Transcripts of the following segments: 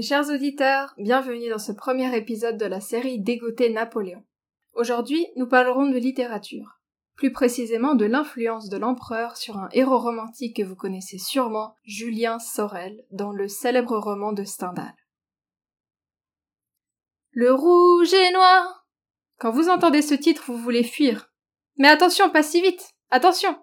Mes chers auditeurs, bienvenue dans ce premier épisode de la série Dégoter Napoléon. Aujourd'hui, nous parlerons de littérature, plus précisément de l'influence de l'empereur sur un héros romantique que vous connaissez sûrement, Julien Sorel, dans le célèbre roman de Stendhal. Le rouge et noir. Quand vous entendez ce titre, vous voulez fuir. Mais attention, pas si vite. Attention.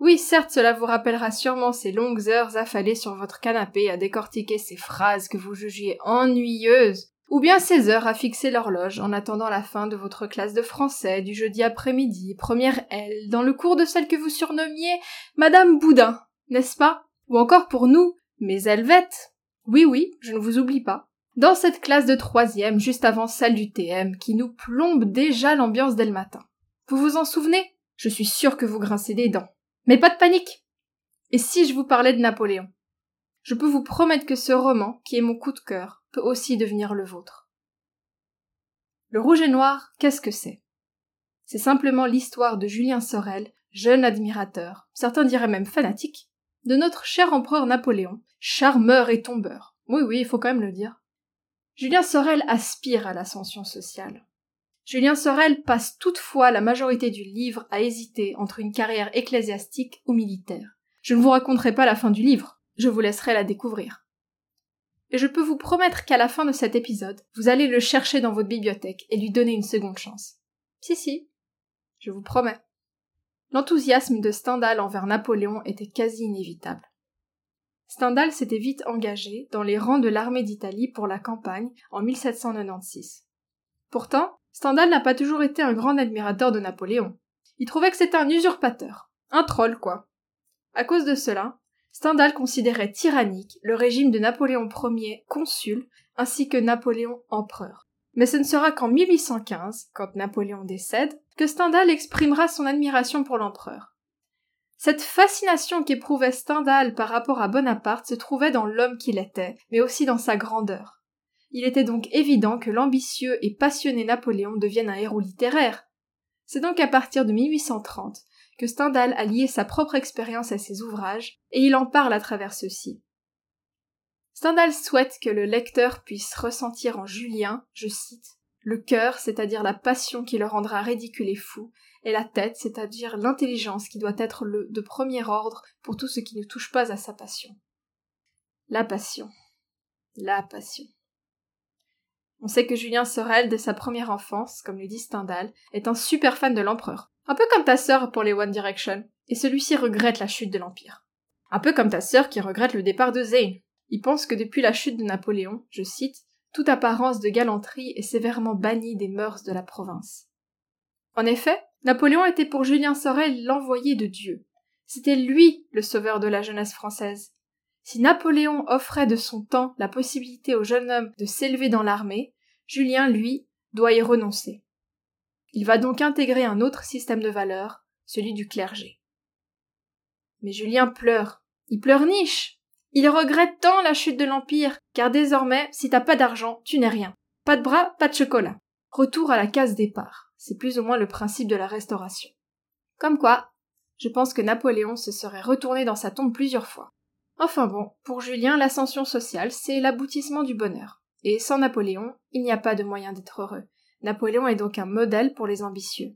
Oui, certes, cela vous rappellera sûrement ces longues heures affalées sur votre canapé à décortiquer ces phrases que vous jugiez ennuyeuses, ou bien ces heures à fixer l'horloge en attendant la fin de votre classe de français du jeudi après-midi, première L, dans le cours de celle que vous surnommiez Madame Boudin, n'est-ce pas? Ou encore pour nous, mes Helvètes Oui, oui, je ne vous oublie pas. Dans cette classe de troisième, juste avant celle du TM, qui nous plombe déjà l'ambiance dès le matin. Vous vous en souvenez? Je suis sûre que vous grincez des dents. Mais pas de panique. Et si je vous parlais de Napoléon Je peux vous promettre que ce roman, qui est mon coup de cœur, peut aussi devenir le vôtre. Le rouge et noir, qu'est-ce que c'est? C'est simplement l'histoire de Julien Sorel, jeune admirateur, certains diraient même fanatique, de notre cher empereur Napoléon, charmeur et tombeur. Oui, oui, il faut quand même le dire. Julien Sorel aspire à l'ascension sociale. Julien Sorel passe toutefois la majorité du livre à hésiter entre une carrière ecclésiastique ou militaire. Je ne vous raconterai pas la fin du livre, je vous laisserai la découvrir. Et je peux vous promettre qu'à la fin de cet épisode, vous allez le chercher dans votre bibliothèque et lui donner une seconde chance. Si, si, je vous promets. L'enthousiasme de Stendhal envers Napoléon était quasi inévitable. Stendhal s'était vite engagé dans les rangs de l'armée d'Italie pour la campagne en 1796. Pourtant, Stendhal n'a pas toujours été un grand admirateur de Napoléon. Il trouvait que c'était un usurpateur. Un troll, quoi. À cause de cela, Stendhal considérait tyrannique le régime de Napoléon Ier consul ainsi que Napoléon empereur. Mais ce ne sera qu'en 1815, quand Napoléon décède, que Stendhal exprimera son admiration pour l'empereur. Cette fascination qu'éprouvait Stendhal par rapport à Bonaparte se trouvait dans l'homme qu'il était, mais aussi dans sa grandeur. Il était donc évident que l'ambitieux et passionné Napoléon devienne un héros littéraire. C'est donc à partir de 1830 que Stendhal a lié sa propre expérience à ses ouvrages, et il en parle à travers ceux-ci. Stendhal souhaite que le lecteur puisse ressentir en Julien, je cite, le cœur, c'est-à-dire la passion qui le rendra ridicule et fou, et la tête, c'est-à-dire l'intelligence qui doit être le de premier ordre pour tout ce qui ne touche pas à sa passion. La passion. La passion. On sait que Julien Sorel, dès sa première enfance, comme le dit Stendhal, est un super fan de l'empereur. Un peu comme ta sœur pour les One Direction. Et celui-ci regrette la chute de l'Empire. Un peu comme ta sœur qui regrette le départ de Zane. Il pense que depuis la chute de Napoléon, je cite, toute apparence de galanterie est sévèrement bannie des mœurs de la province. En effet, Napoléon était pour Julien Sorel l'envoyé de Dieu. C'était lui le sauveur de la jeunesse française. Si Napoléon offrait de son temps la possibilité au jeune homme de s'élever dans l'armée, Julien, lui, doit y renoncer. Il va donc intégrer un autre système de valeurs, celui du clergé. Mais Julien pleure. Il pleure niche. Il regrette tant la chute de l'Empire, car désormais, si t'as pas d'argent, tu n'es rien. Pas de bras, pas de chocolat. Retour à la case départ. C'est plus ou moins le principe de la restauration. Comme quoi, je pense que Napoléon se serait retourné dans sa tombe plusieurs fois. Enfin bon, pour Julien, l'ascension sociale, c'est l'aboutissement du bonheur. Et sans Napoléon, il n'y a pas de moyen d'être heureux. Napoléon est donc un modèle pour les ambitieux.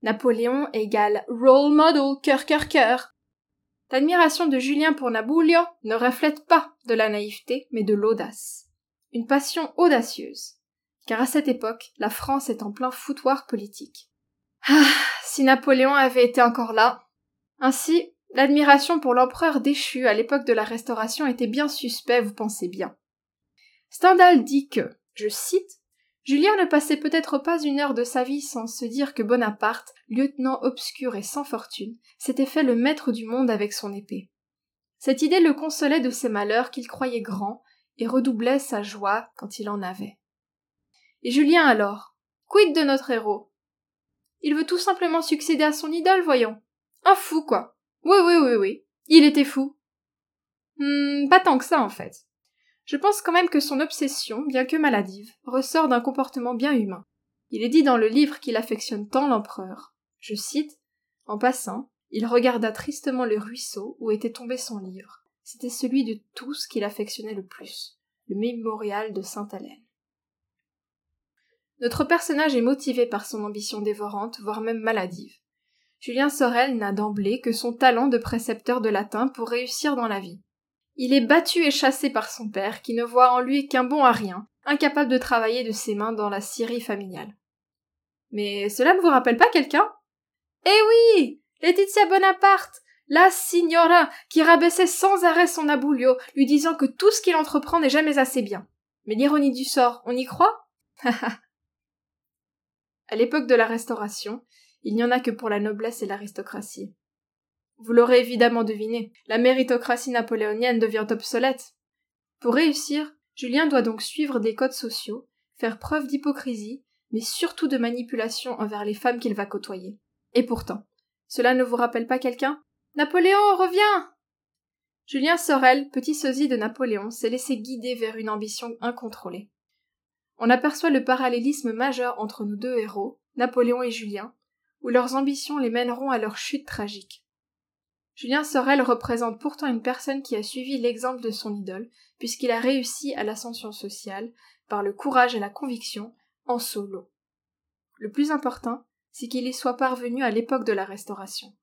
Napoléon égale role model, cœur, cœur, cœur. L'admiration de Julien pour Napoléon ne reflète pas de la naïveté, mais de l'audace. Une passion audacieuse. Car à cette époque, la France est en plein foutoir politique. Ah, si Napoléon avait été encore là. Ainsi, L'admiration pour l'empereur déchu à l'époque de la Restauration était bien suspect, vous pensez bien. Stendhal dit que, je cite, Julien ne passait peut-être pas une heure de sa vie sans se dire que Bonaparte, lieutenant obscur et sans fortune, s'était fait le maître du monde avec son épée. Cette idée le consolait de ses malheurs qu'il croyait grands et redoublait sa joie quand il en avait. Et Julien alors, quid de notre héros? Il veut tout simplement succéder à son idole, voyons. Un fou, quoi. Oui, oui, oui, oui. Il était fou. Hmm, pas tant que ça, en fait. Je pense quand même que son obsession, bien que maladive, ressort d'un comportement bien humain. Il est dit dans le livre qu'il affectionne tant l'empereur. Je cite, En passant, il regarda tristement le ruisseau où était tombé son livre. C'était celui de tous qu'il affectionnait le plus. le mémorial de Sainte-Hélène. Notre personnage est motivé par son ambition dévorante, voire même maladive. Julien Sorel n'a d'emblée que son talent de précepteur de latin pour réussir dans la vie. Il est battu et chassé par son père, qui ne voit en lui qu'un bon à rien, incapable de travailler de ses mains dans la scierie familiale. Mais cela ne vous rappelle pas quelqu'un? Eh oui Laetitia Bonaparte La signora qui rabaissait sans arrêt son aboulio, lui disant que tout ce qu'il entreprend n'est jamais assez bien. Mais l'ironie du sort, on y croit? À l'époque de la Restauration, il n'y en a que pour la noblesse et l'aristocratie. Vous l'aurez évidemment deviné, la méritocratie napoléonienne devient obsolète. Pour réussir, Julien doit donc suivre des codes sociaux, faire preuve d'hypocrisie, mais surtout de manipulation envers les femmes qu'il va côtoyer. Et pourtant, cela ne vous rappelle pas quelqu'un? Napoléon, reviens Julien Sorel, petit sosie de Napoléon, s'est laissé guider vers une ambition incontrôlée. On aperçoit le parallélisme majeur entre nos deux héros, Napoléon et Julien, où leurs ambitions les mèneront à leur chute tragique. Julien Sorel représente pourtant une personne qui a suivi l'exemple de son idole, puisqu'il a réussi à l'ascension sociale, par le courage et la conviction, en solo. Le plus important, c'est qu'il y soit parvenu à l'époque de la Restauration.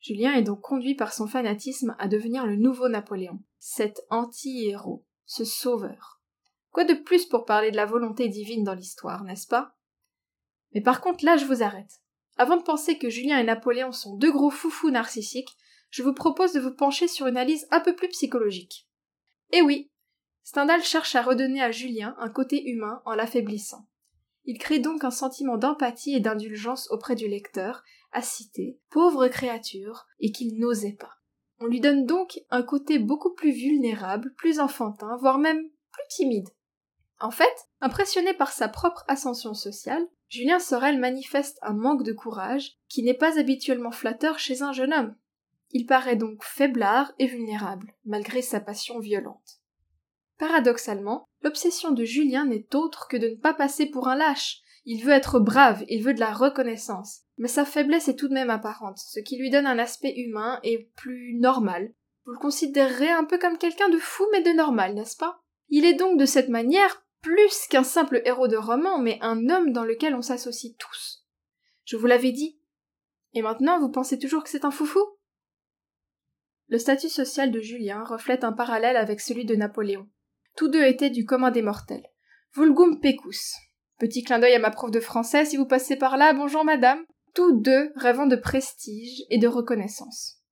Julien est donc conduit par son fanatisme à devenir le nouveau Napoléon, cet anti-héros, ce sauveur. Quoi de plus pour parler de la volonté divine dans l'histoire, n'est-ce pas? Mais par contre, là, je vous arrête. Avant de penser que Julien et Napoléon sont deux gros foufous narcissiques, je vous propose de vous pencher sur une analyse un peu plus psychologique. Eh oui, Stendhal cherche à redonner à Julien un côté humain en l'affaiblissant. Il crée donc un sentiment d'empathie et d'indulgence auprès du lecteur, à citer pauvre créature, et qu'il n'osait pas. On lui donne donc un côté beaucoup plus vulnérable, plus enfantin, voire même plus timide. En fait, impressionné par sa propre ascension sociale, Julien Sorel manifeste un manque de courage qui n'est pas habituellement flatteur chez un jeune homme. Il paraît donc faiblard et vulnérable, malgré sa passion violente. Paradoxalement, l'obsession de Julien n'est autre que de ne pas passer pour un lâche. Il veut être brave, il veut de la reconnaissance. Mais sa faiblesse est tout de même apparente, ce qui lui donne un aspect humain et plus normal. Vous le considérerez un peu comme quelqu'un de fou mais de normal, n'est-ce pas? Il est donc de cette manière plus qu'un simple héros de roman, mais un homme dans lequel on s'associe tous. Je vous l'avais dit. Et maintenant, vous pensez toujours que c'est un foufou? Le statut social de Julien reflète un parallèle avec celui de Napoléon. Tous deux étaient du commun des mortels. Vulgum pecus. Petit clin d'œil à ma prof de français, si vous passez par là, bonjour madame. Tous deux rêvant de prestige et de reconnaissance.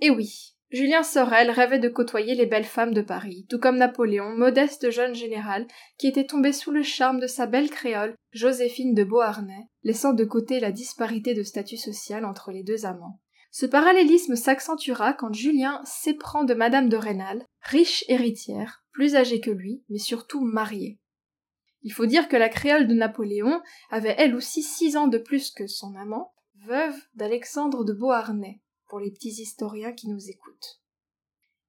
Et oui, Julien Sorel rêvait de côtoyer les belles femmes de Paris, tout comme Napoléon, modeste jeune général, qui était tombé sous le charme de sa belle créole, Joséphine de Beauharnais, laissant de côté la disparité de statut social entre les deux amants. Ce parallélisme s'accentuera quand Julien s'éprend de Madame de Rênal, riche héritière, plus âgée que lui, mais surtout mariée. Il faut dire que la créole de Napoléon avait elle aussi six ans de plus que son amant, veuve d'Alexandre de Beauharnais, pour les petits historiens qui nous écoutent.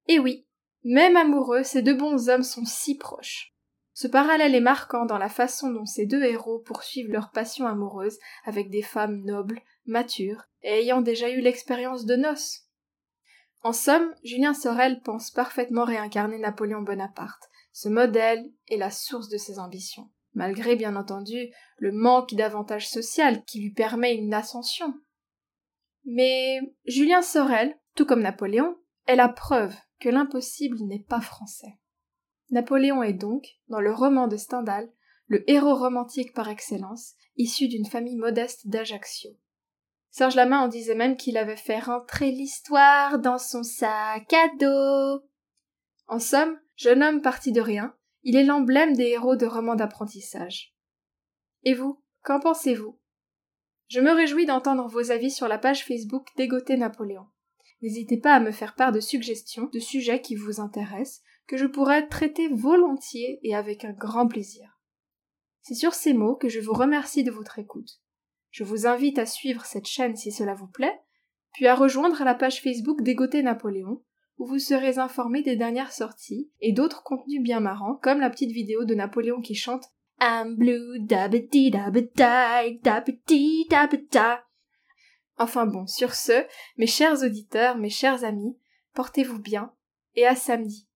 Et oui, même amoureux, ces deux bons hommes sont si proches. Ce parallèle est marquant dans la façon dont ces deux héros poursuivent leur passion amoureuse avec des femmes nobles, matures, et ayant déjà eu l'expérience de noces. En somme, Julien Sorel pense parfaitement réincarner Napoléon Bonaparte. Ce modèle est la source de ses ambitions, malgré bien entendu le manque d'avantages social qui lui permet une ascension. Mais Julien Sorel, tout comme Napoléon, est la preuve que l'impossible n'est pas français. Napoléon est donc, dans le roman de Stendhal, le héros romantique par excellence, issu d'une famille modeste d'Ajaccio. Serge Lamain en disait même qu'il avait fait rentrer l'histoire dans son sac à dos. En somme, jeune homme parti de rien, il est l'emblème des héros de romans d'apprentissage. Et vous, qu'en pensez-vous? Je me réjouis d'entendre vos avis sur la page Facebook Dégoté Napoléon. N'hésitez pas à me faire part de suggestions, de sujets qui vous intéressent, que je pourrais traiter volontiers et avec un grand plaisir. C'est sur ces mots que je vous remercie de votre écoute. Je vous invite à suivre cette chaîne si cela vous plaît, puis à rejoindre la page Facebook Dégoté Napoléon, où vous serez informé des dernières sorties et d'autres contenus bien marrants, comme la petite vidéo de Napoléon qui chante I'm blue. Enfin bon, sur ce, mes chers auditeurs, mes chers amis, portez-vous bien et à samedi.